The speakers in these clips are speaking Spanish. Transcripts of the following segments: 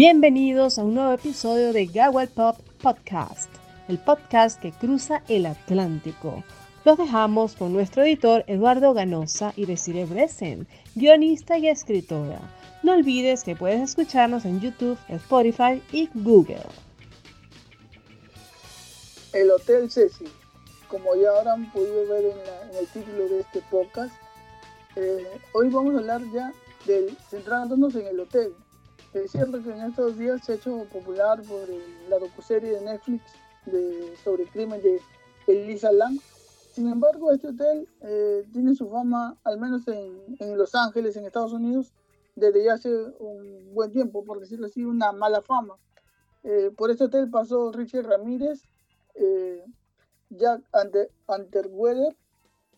Bienvenidos a un nuevo episodio de Gawal Pop Podcast, el podcast que cruza el Atlántico. Los dejamos con nuestro editor Eduardo Ganosa y Desiree Bresen, guionista y escritora. No olvides que puedes escucharnos en YouTube, Spotify y Google. El Hotel Ceci, como ya habrán podido ver en, el título de este podcast, eh, hoy vamos a hablar ya del centrándonos en el hotel, es cierto que en estos días se ha hecho popular por la docuserie de Netflix sobre el crimen de Elisa Lam. Sin embargo, este hotel eh, tiene su fama, al menos en, Los Ángeles, en Estados Unidos, desde ya hace un buen tiempo, por decirlo así, una mala fama. Eh, por este hotel pasó Richard Ramírez, eh, Jack Underweather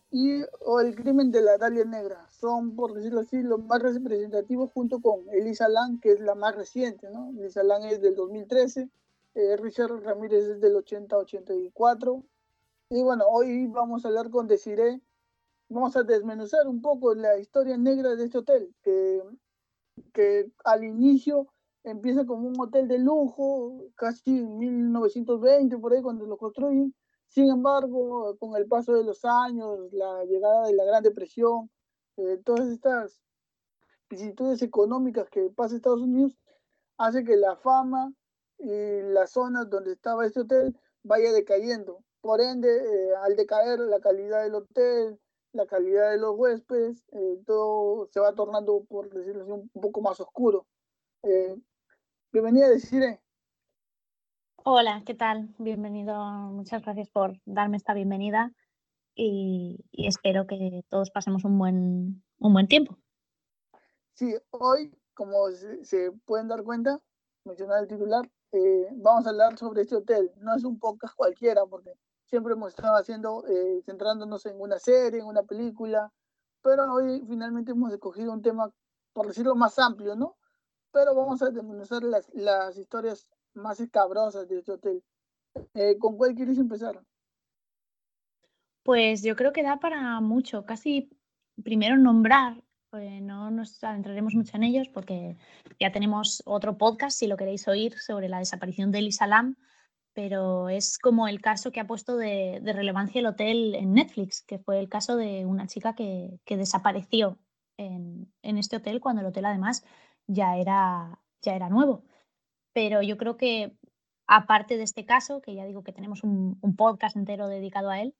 y o el crimen de la Dalia Negra. Son, por decirlo así, los más representativos junto con Elisa Lang, que es la más reciente. ¿no? Elisa Lang es del 2013, eh, Richard Ramírez es del 80-84. Y bueno, hoy vamos a hablar con Desiree. Vamos a desmenuzar un poco la historia negra de este hotel, que, que al inicio empieza como un hotel de lujo, casi en 1920, por ahí cuando lo construyen, sin embargo, con el paso de los años, la llegada de la Gran Depresión, eh, todas estas vicisitudes económicas que pasa Estados Unidos, hace que la fama y las zonas donde estaba este hotel vaya decayendo. Por ende, eh, al decaer la calidad del hotel, la calidad de los huéspedes, eh, todo se va tornando, por decirlo así, un poco más oscuro. bienvenida, Desiree. Hola, ¿qué tal? Bienvenido. Muchas gracias por darme esta bienvenida y, espero que todos pasemos un buen, un buen tiempo. Sí, hoy, como se, pueden dar cuenta, mencionar el titular, eh, vamos a hablar sobre este hotel. No es un podcast cualquiera, porque siempre hemos estado haciendo, eh, centrándonos en una serie, en una película, pero hoy finalmente hemos escogido un tema, por decirlo más amplio, ¿no? Pero vamos a desmenuzar las, las historias más escabrosas de este hotel. Eh, ¿Con cuál quieres empezar? Pues yo creo que da para mucho. Casi primero nombrar, pues no nos adentraremos mucho en ellos porque ya tenemos otro podcast, si lo queréis oír, sobre la desaparición de Elisa Lam, pero es como el caso que ha puesto de, relevancia el hotel en Netflix, que fue el caso de una chica que, desapareció en, en, este hotel cuando el hotel además ya era, ya era nuevo pero yo creo que aparte de este caso, que ya digo que tenemos un, podcast entero dedicado a él,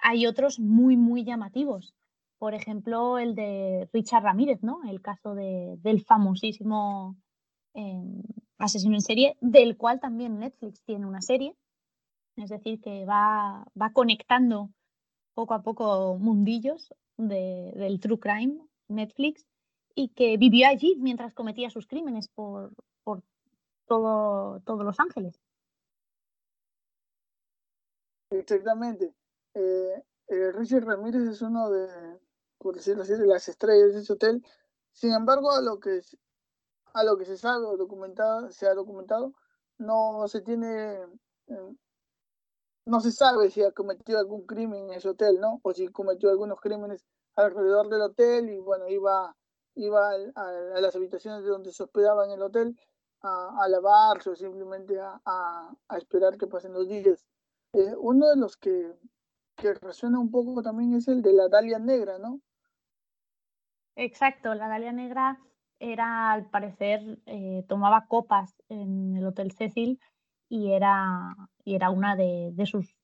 hay otros muy, muy llamativos. Por ejemplo, el de Richard Ramírez, ¿no? El caso de, del famosísimo em, asesino en serie, del cual también Netflix tiene una serie. Es decir, que va, va conectando poco a poco mundillos del true crime Netflix y que vivió allí mientras cometía sus crímenes por, por todo, todos Los Ángeles. Exactamente. Eh, eh, Richard Ramírez es uno de, por decirlo así, de las estrellas de ese hotel. Sin embargo, a lo que, a lo que se sabe documentado, se ha documentado, no se tiene, eh, no se sabe si ha cometido algún crimen en ese hotel, ¿no? O si cometió algunos crímenes alrededor del hotel y bueno, iba, iba a, a las habitaciones de donde se hospedaba en el hotel a, lavarse o simplemente a, esperar que pasen los días. Eh, uno de los que, que resuena un poco también es el de la Dalia Negra, ¿no? Exacto, la Dalia Negra era, al parecer, eh, tomaba copas en el Hotel Cecil y era, y era una de, de, sus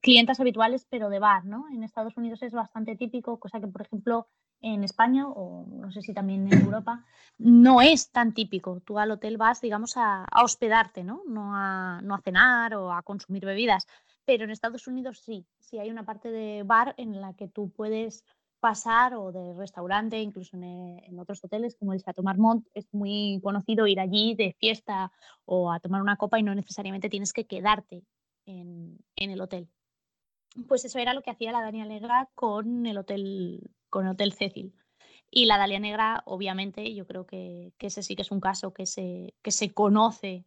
clientas habituales, pero de bar, ¿no? En Estados Unidos es bastante típico, cosa que, por ejemplo, en España o no sé si también en Europa, no es tan típico. Tú al hotel vas, digamos, a, hospedarte, ¿no? No a, no a cenar o a consumir bebidas. Pero en Estados Unidos sí, sí hay una parte de bar en la que tú puedes pasar o de restaurante, incluso en, otros hoteles como el Chateau Marmont, es muy conocido ir allí de fiesta o a tomar una copa y no necesariamente tienes que quedarte en, en el hotel. Pues eso era lo que hacía la Daniela Negra con el hotel con el Hotel Cecil. Y la Dalia Negra, obviamente, yo creo que, ese sí que es un caso que se, que se conoce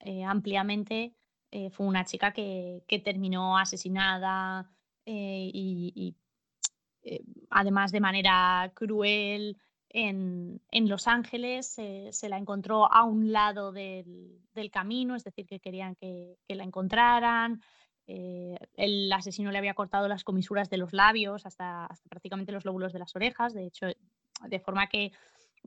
eh, ampliamente. Eh, fue una chica que, terminó asesinada eh, y, además de manera cruel, en, Los Ángeles, se la encontró a un lado del, camino, es decir, que querían que, la encontraran. Eh, el asesino le había cortado las comisuras de los labios hasta, prácticamente los lóbulos de las orejas, de hecho, de forma que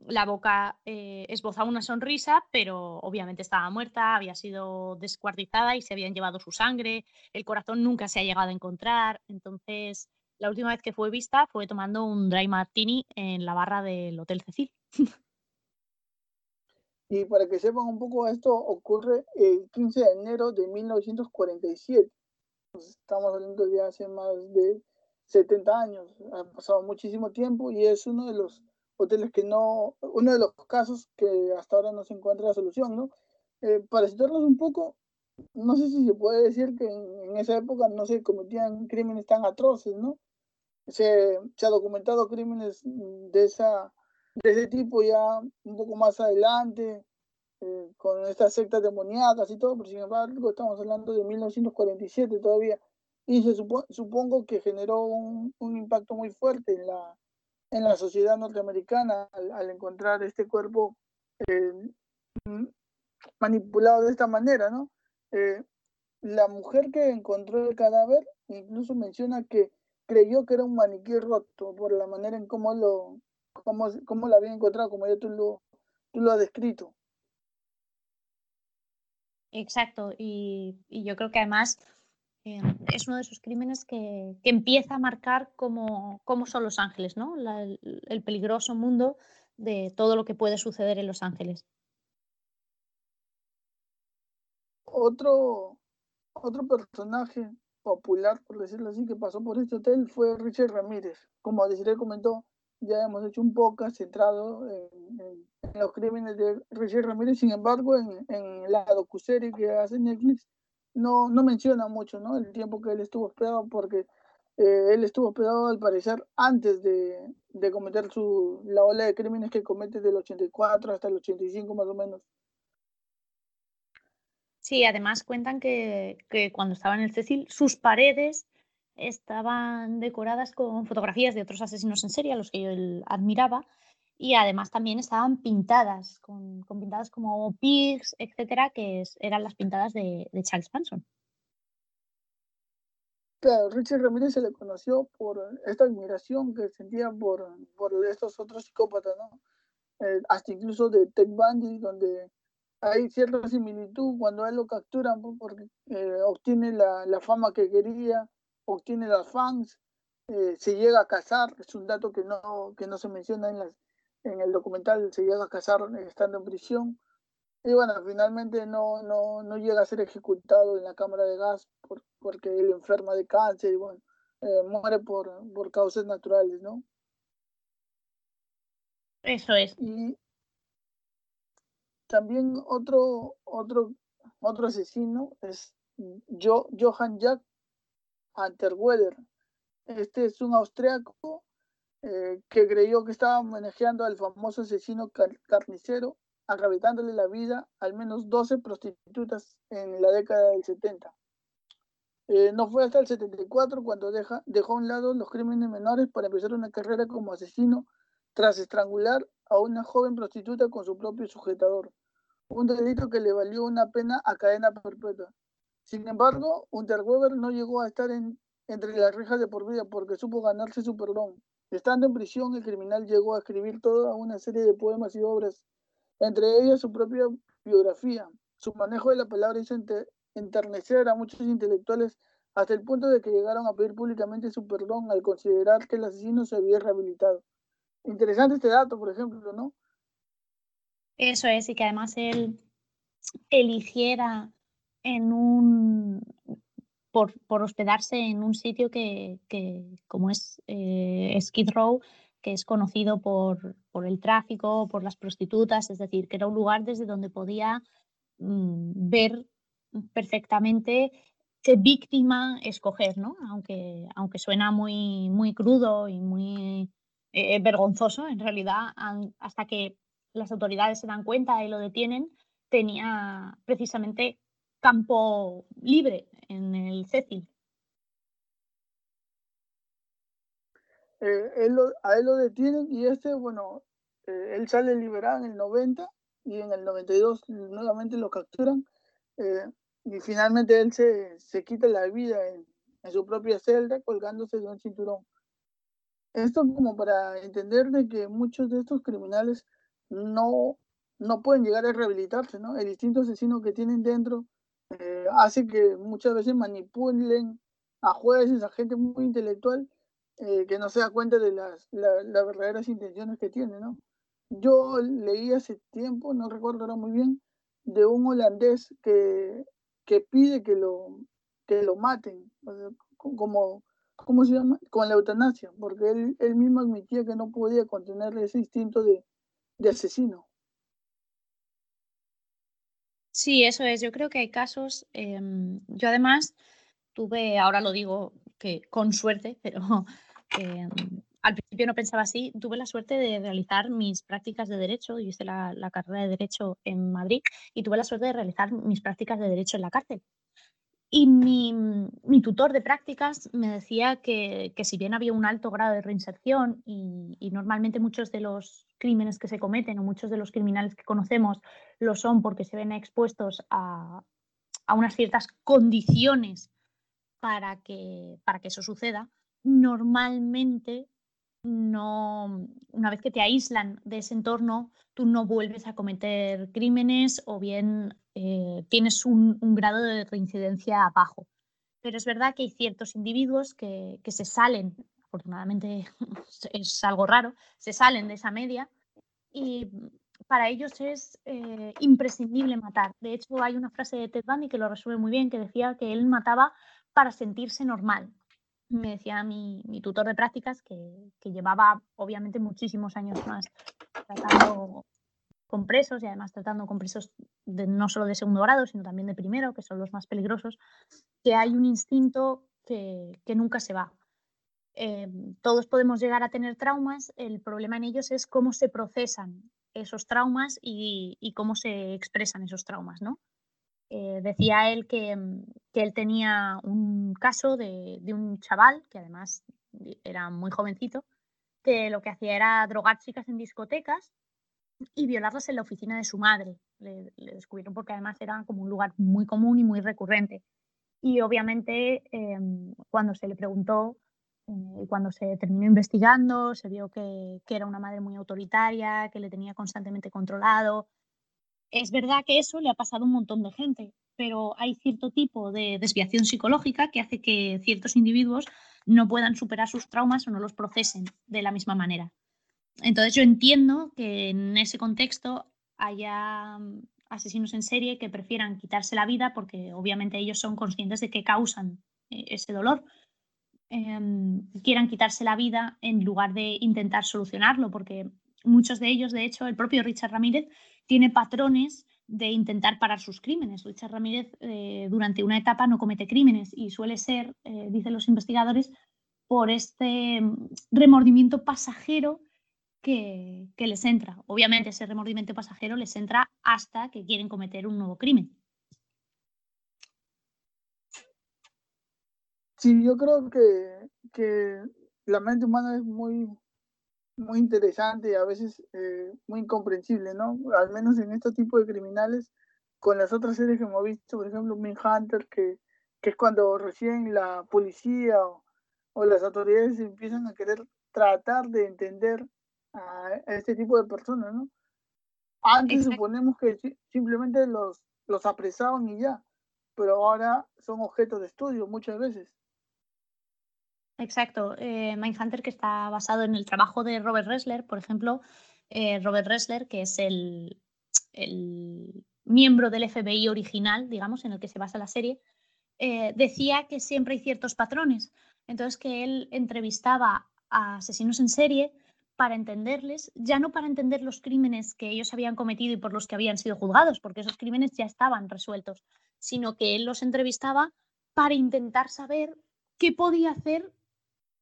la boca eh, esbozaba una sonrisa, pero obviamente estaba muerta, había sido descuartizada y se habían llevado su sangre, el corazón nunca se ha llegado a encontrar, entonces la última vez que fue vista fue tomando un dry martini en la barra del Hotel Cecil. Y para que sepan un poco, esto ocurre el 15 de enero de 1947. estamos hablando de hace más de 70 años. Ha pasado muchísimo tiempo y es uno de los hoteles que no, uno de los casos que hasta ahora no se encuentra la solución, ¿no? Eh, para citarlos un poco, no sé si se puede decir que en, esa época no se cometían crímenes tan atroces, ¿no? Se, se ha documentado crímenes de, esa, de ese tipo ya un poco más adelante, eh, con estas sectas demoníacas y todo, pero sin embargo estamos hablando de 1947 todavía, y se supongo que generó un, un impacto muy fuerte en la, en la sociedad norteamericana al, encontrar este cuerpo eh, manipulado de esta manera, ¿no? Eh, la mujer que encontró el cadáver incluso menciona que creyó que era un maniquí roto por la manera en cómo lo, cómo, cómo lo había encontrado, como ya tú lo, tú lo has descrito. Exacto, y, y yo creo que además eh, es uno de esos crímenes que, empieza a marcar cómo, son Los Ángeles, ¿no? el, peligroso mundo de todo lo que puede suceder en Los Ángeles. Otro, otro personaje popular, por decirlo así, que pasó por este hotel fue Richard Ramírez. Como Desiree comentó, ya hemos hecho un podcast centrado en, los crímenes de Richard Ramírez. Sin embargo, en, en la docuserie que hace Netflix, no, no menciona mucho ¿no? el tiempo que él estuvo hospedado porque eh, él estuvo hospedado al parecer antes de, de, cometer su, la ola de crímenes que comete del 84 hasta el 85 más o menos. Sí, además cuentan que, que cuando estaba en el Cecil sus paredes estaban decoradas con fotografías de otros asesinos en serie a los que yo admiraba y además también estaban pintadas, con, con pintadas como pigs, etcétera, que eran las pintadas de, Charles Manson. Claro, Richard Ramírez se le conoció por esta admiración que sentía por, por estos otros psicópatas, ¿no? Eh, hasta incluso de Ted Bundy, donde hay cierta similitud cuando él lo capturan porque eh, obtiene la, la, fama que quería, obtiene las fans, eh, se llega a casar, es un dato que no, que no se menciona en las, en el documental se llega a casar estando en prisión. Y bueno, finalmente no, no, no llega a ser ejecutado en la cámara de gas por, porque él enferma de cáncer y bueno, eh, muere por, por causas naturales, ¿no? Eso es. Y también otro, otro, otro asesino es Johann Jack Anterweder. Este es un austriaco eh, que creyó que estaba manejando al famoso asesino carnicero, agravitándole la vida al menos 12 prostitutas en la década del 70. Eh, no fue hasta el 74 cuando deja, dejó a un lado los crímenes menores para empezar una carrera como asesino tras estrangular a una joven prostituta con su propio sujetador, un delito que le valió una pena a cadena perpetua. Sin embargo, Unterweber no llegó a estar en, entre las rejas de por vida porque supo ganarse su perdón. Estando en prisión, el criminal llegó a escribir toda una serie de poemas y obras, entre ellas su propia biografía. Su manejo de la palabra hizo enternecer a muchos intelectuales hasta el punto de que llegaron a pedir públicamente su perdón al considerar que el asesino se había rehabilitado. Interesante este dato, por ejemplo, ¿no? Eso es, y que además él eligiera en un por, hospedarse en un sitio que, como es eh, Skid Row, que es conocido por, el tráfico, por las prostitutas, es decir, que era un lugar desde donde podía mm, ver perfectamente qué víctima escoger, ¿no? Aunque, aunque suena muy, muy crudo y muy eh, vergonzoso, en realidad, hasta que las autoridades se dan cuenta y lo detienen, tenía precisamente campo libre en el Cecil. Eh, a él lo detienen y este, bueno, eh, él sale liberado en el 90 y en el 92 nuevamente lo capturan eh, y finalmente él se, se quita la vida en, en, su propia celda colgándose de un cinturón. Esto como para entender de que muchos de estos criminales no, no pueden llegar a rehabilitarse, ¿no? El instinto asesino que tienen dentro eh, hace que muchas veces manipulen a jueces, a gente muy intelectual eh, que no se da cuenta de las, las verdaderas intenciones que tiene, ¿no? Yo leí hace tiempo, no recuerdo ahora muy bien, de un holandés que, que pide que lo, que lo maten, como, ¿cómo se llama? Con la eutanasia, porque él, él mismo admitía que no podía contener ese instinto de, de asesino. Sí, eso es. Yo creo que hay casos. Eh, yo además tuve, ahora lo digo que con suerte, pero eh, al principio no pensaba así. Tuve la suerte de realizar mis prácticas de derecho. Yo hice la, la, carrera de derecho en Madrid y tuve la suerte de realizar mis prácticas de derecho en la cárcel. Y mi, mi tutor de prácticas me decía que, que, si bien había un alto grado de reinserción y, normalmente muchos de los crímenes que se cometen o muchos de los criminales que conocemos lo son porque se ven expuestos a, a unas ciertas condiciones para que, para que eso suceda, normalmente no, una vez que te aíslan de ese entorno, tú no vuelves a cometer crímenes o bien eh, tienes un, un, grado de reincidencia bajo. Pero es verdad que hay ciertos individuos que, se salen, afortunadamente es algo raro, se salen de esa media y para ellos es eh, imprescindible matar. De hecho, hay una frase de Ted Bundy que lo resuelve muy bien, que decía que él mataba para sentirse normal me decía mi, tutor de prácticas que, llevaba obviamente muchísimos años más tratando con presos y además tratando con presos no solo de segundo grado, sino también de primero, que son los más peligrosos, que hay un instinto que, nunca se va. Eh, todos podemos llegar a tener traumas, el problema en ellos es cómo se procesan esos traumas y, cómo se expresan esos traumas, ¿no? Eh, decía él que, él tenía un caso de, de, un chaval, que además era muy jovencito, que lo que hacía era drogar chicas en discotecas y violarlas en la oficina de su madre. Le, le descubrieron porque además era como un lugar muy común y muy recurrente. Y obviamente eh, cuando se le preguntó y eh, cuando se terminó investigando, se vio que, que, era una madre muy autoritaria, que le tenía constantemente controlado, es verdad que eso le ha pasado a un montón de gente, pero hay cierto tipo de desviación psicológica que hace que ciertos individuos no puedan superar sus traumas o no los procesen de la misma manera. Entonces yo entiendo que en ese contexto haya asesinos en serie que prefieran quitarse la vida porque obviamente ellos son conscientes de que causan eh, ese dolor. Eh, quieran quitarse la vida en lugar de intentar solucionarlo, porque muchos de ellos, de hecho, el propio Richard Ramírez tiene patrones de intentar parar sus crímenes. Richard Ramírez eh, durante una etapa no comete crímenes y suele ser, eh, dicen los investigadores, por este mm, remordimiento pasajero que, que, les entra. Obviamente ese remordimiento pasajero les entra hasta que quieren cometer un nuevo crimen. Sí, yo creo que, que la mente humana es muy, muy interesante y a veces eh, muy incomprensible, ¿no? Al menos en este tipo de criminales, con las otras series que hemos visto, por ejemplo, Hunter que, que es cuando recién la policía o, o, las autoridades empiezan a querer tratar de entender a, este tipo de personas, ¿no? Antes Exacto. suponemos que simplemente los, los apresaban y ya, pero ahora son objetos de estudio muchas veces. Exacto. Eh, Mindhunter, que está basado en el trabajo de Robert Ressler, por ejemplo, eh, Robert Ressler, que es el, el, miembro del FBI original, digamos, en el que se basa la serie, eh, decía que siempre hay ciertos patrones. Entonces, que él entrevistaba a asesinos en serie para entenderles, ya no para entender los crímenes que ellos habían cometido y por los que habían sido juzgados, porque esos crímenes ya estaban resueltos, sino que él los entrevistaba para intentar saber qué podía hacer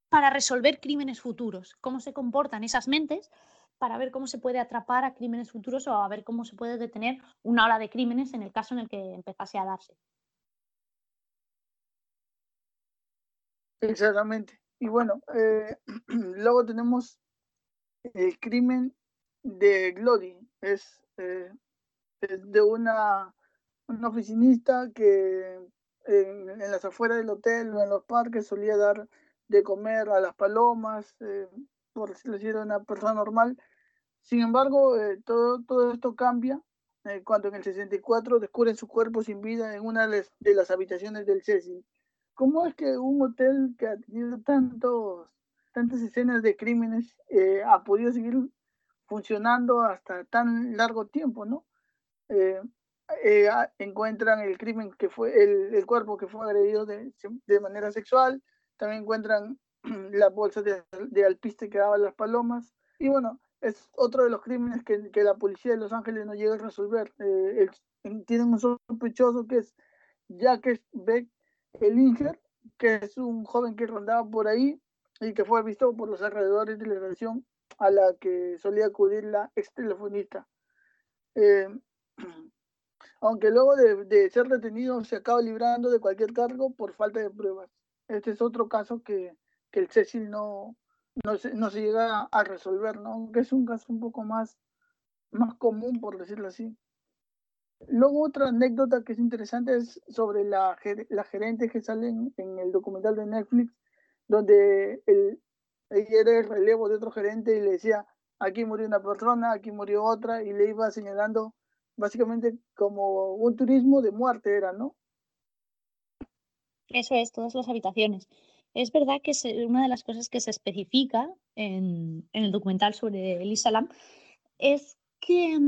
para resolver crímenes futuros, cómo se comportan esas mentes para ver cómo se puede atrapar a crímenes futuros o a ver cómo se puede detener una ola de crímenes en el caso en el que empezase a darse. Exactamente. Y bueno, eh, luego tenemos el crimen de Glory. Es, eh, es de una, una oficinista que en, en, las afueras del hotel o en los parques solía dar de comer a las palomas, eh, por decirlo así, era una persona normal. Sin embargo, eh, todo, todo esto cambia cuando en el 64 descubren su cuerpo sin vida en una de las habitaciones del Cecil. ¿Cómo es que un hotel que ha tenido tantos, tantas escenas de crímenes eh, ha podido seguir funcionando hasta tan largo tiempo, no? Eh, eh, encuentran el crimen que fue, el, el cuerpo que fue agredido de, de, manera sexual, también encuentran la bolsa de, de alpiste que daban las palomas, y bueno, es otro de los crímenes que, que la policía de Los Ángeles no llega a resolver. Eh, el, tienen un sospechoso que es Jacques Beck Elinger, que es un joven que rondaba por ahí y que fue visto por los alrededores de la relación a la que solía acudir la ex telefonista. Eh, aunque luego de, de, ser detenido se acaba librando de cualquier cargo por falta de pruebas. Este es otro caso que, que el Cecil no, no se llega a resolver, ¿no? Aunque es un caso un poco más, más común, por decirlo así. Luego otra anécdota que es interesante es sobre la, la gerente que sale en, en, el documental de Netflix, donde el, ella era el relevo de otro gerente y le decía, aquí murió una persona, aquí murió otra, y le iba señalando básicamente como un turismo de muerte era, ¿no? Eso es, todas las habitaciones. Es verdad que una de las cosas que se especifica en, el documental sobre Elisa Lam es que,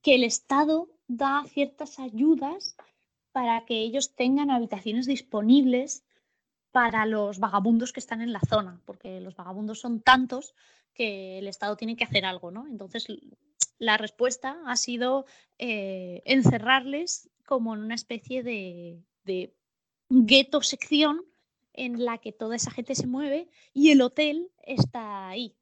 que el Estado da ciertas ayudas para que ellos tengan habitaciones disponibles para los vagabundos que están en la zona, porque los vagabundos son tantos que el Estado tiene que hacer algo, ¿no? Entonces, la respuesta ha sido eh, encerrarles como en una especie de, de gueto sección en la que toda esa gente se mueve y el hotel está ahí.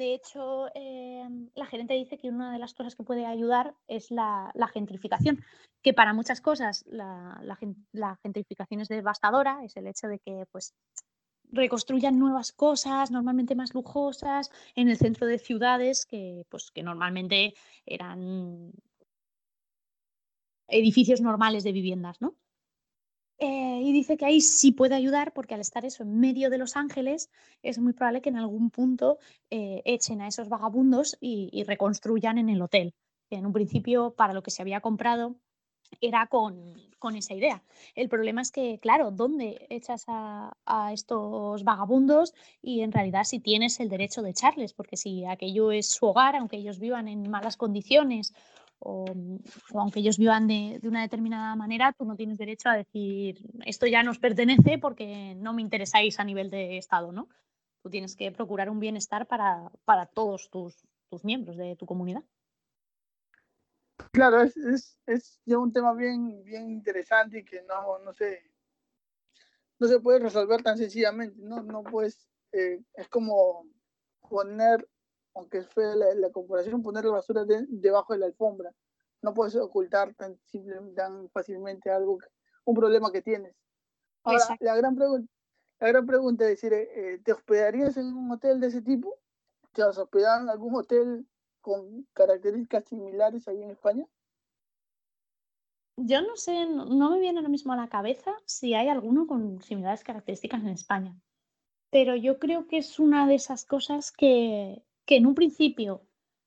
De hecho, eh, la gerente dice que una de las cosas que puede ayudar es la, gentrificación, que para muchas cosas la, la, la, gentrificación es devastadora, es el hecho de que pues, reconstruyan nuevas cosas, normalmente más lujosas, en el centro de ciudades que, pues, que normalmente eran edificios normales de viviendas, ¿no? Eh, y dice que ahí sí puede ayudar porque al estar eso en medio de Los Ángeles es muy probable que en algún punto eh, echen a esos vagabundos y, reconstruyan en el hotel. En un principio para lo que se había comprado era con, con, esa idea. El problema es que, claro, ¿dónde echas a, a, estos vagabundos? Y en realidad si tienes el derecho de echarles, porque si aquello es su hogar, aunque ellos vivan en malas condiciones o, aunque ellos vivan de, una determinada manera, tú no tienes derecho a decir esto ya nos pertenece porque no me interesáis a nivel de Estado, ¿no? Tú tienes que procurar un bienestar para, para todos tus, tus, miembros de tu comunidad. Claro, es, es, es ya un tema bien, bien interesante y que no, no, se, no se puede resolver tan sencillamente, ¿no? No puedes, eh, es como poner aunque fue la, la comparación, poner la basura de, debajo de la alfombra. No puedes ocultar tan, simple, tan fácilmente algo, un problema que tienes. Ahora, la gran, pregunta, la gran pregunta es decir, eh, ¿te hospedarías en un hotel de ese tipo? ¿Te has hospedado en algún hotel con características similares ahí en España? Yo no sé, no, no me viene ahora mismo a la cabeza si hay alguno con similares características en España. Pero yo creo que es una de esas cosas que, que en un principio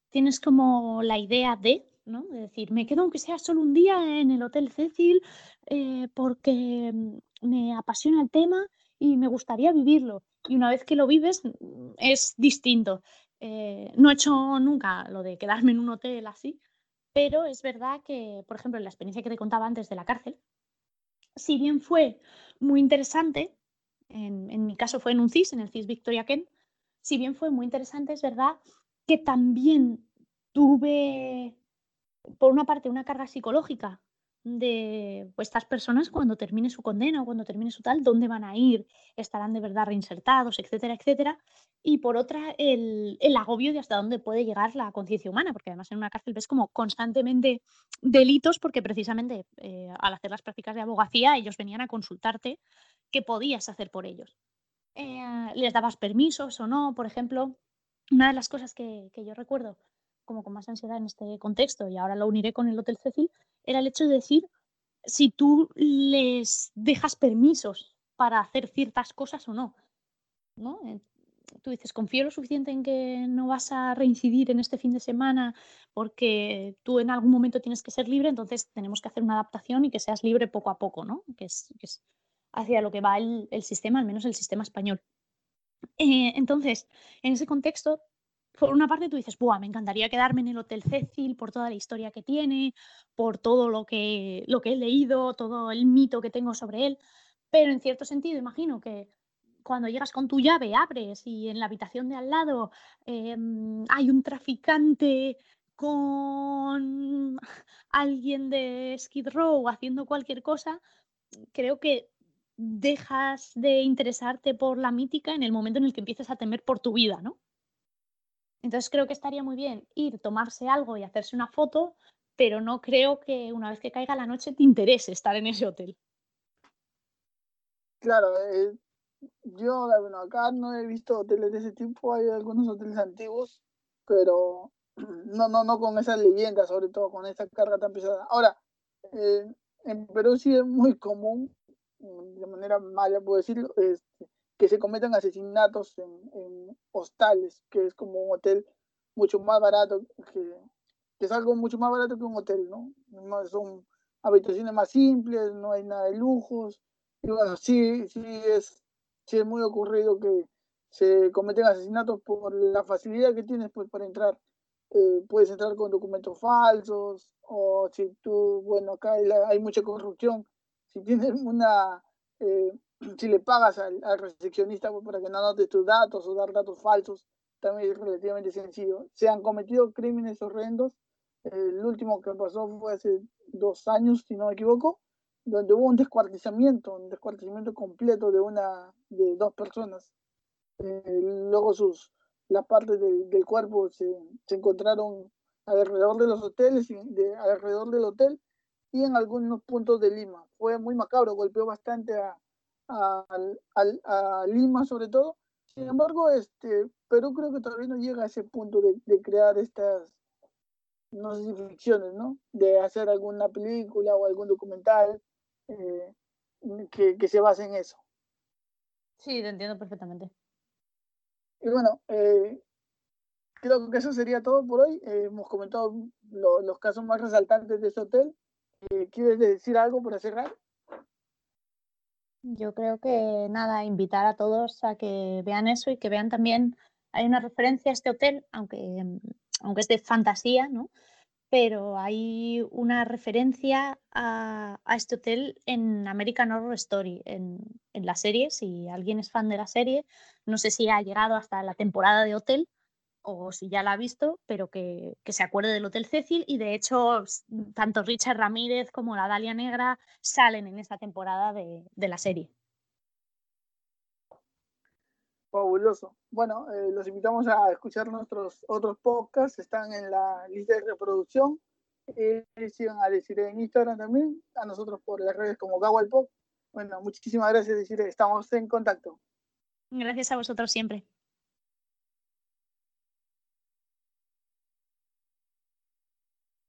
tienes como la idea de, ¿no? De decir, me quedo aunque sea solo un día en el Hotel Cecil eh, porque me apasiona el tema y me gustaría vivirlo. Y una vez que lo vives es distinto. Eh, no he hecho nunca lo de quedarme en un hotel así, pero es verdad que, por ejemplo, en la experiencia que te contaba antes de la cárcel, si bien fue muy interesante, en, en mi caso fue en un CIS, en el CIS Victoria Kent, si bien fue muy interesante, es verdad que también tuve, por una parte, una carga psicológica de pues, estas personas cuando termine su condena o cuando termine su tal, dónde van a ir, estarán de verdad reinsertados, etcétera, etcétera. Y por otra, el, el agobio de hasta dónde puede llegar la conciencia humana, porque además en una cárcel ves como constantemente delitos, porque precisamente eh, al hacer las prácticas de abogacía ellos venían a consultarte qué podías hacer por ellos eh, les dabas permisos o no, por ejemplo. Una de las cosas que, que, yo recuerdo como con más ansiedad en este contexto, y ahora lo uniré con el Hotel Cecil, era el hecho de decir si tú les dejas permisos para hacer ciertas cosas o no. ¿no? Eh, tú dices, confío lo suficiente en que no vas a reincidir en este fin de semana porque tú en algún momento tienes que ser libre, entonces tenemos que hacer una adaptación y que seas libre poco a poco, ¿no? Que es, hacia lo que va el, sistema, al menos el sistema español. Eh, entonces, en ese contexto, por una parte tú dices, Buah, me encantaría quedarme en el Hotel Cecil por toda la historia que tiene, por todo lo que, lo que he leído, todo el mito que tengo sobre él, pero en cierto sentido imagino que cuando llegas con tu llave, abres y en la habitación de al lado em, hay un traficante con alguien de Skid Row haciendo cualquier cosa, creo que dejas de interesarte por la mítica en el momento en el que empiezas a temer por tu vida, ¿no? Entonces creo que estaría muy bien ir, tomarse algo y hacerse una foto, pero no creo que una vez que caiga la noche te interese estar en ese hotel. Claro, eh, yo, bueno, acá no he visto hoteles de ese tipo, hay algunos hoteles antiguos, pero no, no, no con esas leyendas, sobre todo con esa carga tan pesada. Ahora, eh, en Perú sí es muy común, de manera mala puedo decirlo, este, que se cometan asesinatos en, hostales, que es como un hotel mucho más barato, que, es algo mucho más barato que un hotel, ¿no? Son habitaciones más simples, no hay nada de lujos, y bueno, sí, sí es sí es muy ocurrido que se cometen asesinatos por la facilidad que tienes pues, para entrar. Eh, puedes entrar con documentos falsos o si tú, bueno, acá hay, mucha corrupción. Si tienes una, eh, si le pagas al, recepcionista pues, para que no anote tus datos o dar datos falsos, también es relativamente sencillo. Se han cometido crímenes horrendos. el último que pasó fue hace dos años, si no me equivoco, donde hubo un descuartizamiento, un descuartizamiento completo de una, de dos personas. Eh, luego sus, las partes del cuerpo se, se, encontraron alrededor de los hoteles, de, alrededor del hotel y en algunos puntos de Lima. Fue muy macabro, golpeó bastante a, a, a, Lima sobre todo. Sin embargo, este, Perú creo que todavía no llega a ese punto de, de crear estas, no sé si ficciones, ¿no? De hacer alguna película o algún documental eh, que, se base en eso. Sí, te entiendo perfectamente. Y bueno, eh, creo que eso sería todo por hoy. Eh, hemos comentado los casos más resaltantes de este hotel. ¿Quieres decir algo para cerrar? Yo creo que nada, invitar a todos a que vean eso y que vean también, hay una referencia a este hotel, aunque, aunque es de fantasía, ¿no? pero hay una referencia a, este hotel en American Horror Story, en, la serie. Si alguien es fan de la serie, no sé si ha llegado hasta la temporada de hotel o si ya la ha visto, pero que, se acuerde del Hotel Cecil y de hecho tanto Richard Ramírez como la Dalia Negra salen en esta temporada de la serie. Fabuloso. Bueno, eh, los invitamos a escuchar nuestros otros podcasts, están en la lista de reproducción. Eh, sigan a decir en Instagram también, a nosotros por las redes como Gawal Pop. Bueno, muchísimas gracias, decir estamos en contacto. Gracias a vosotros siempre.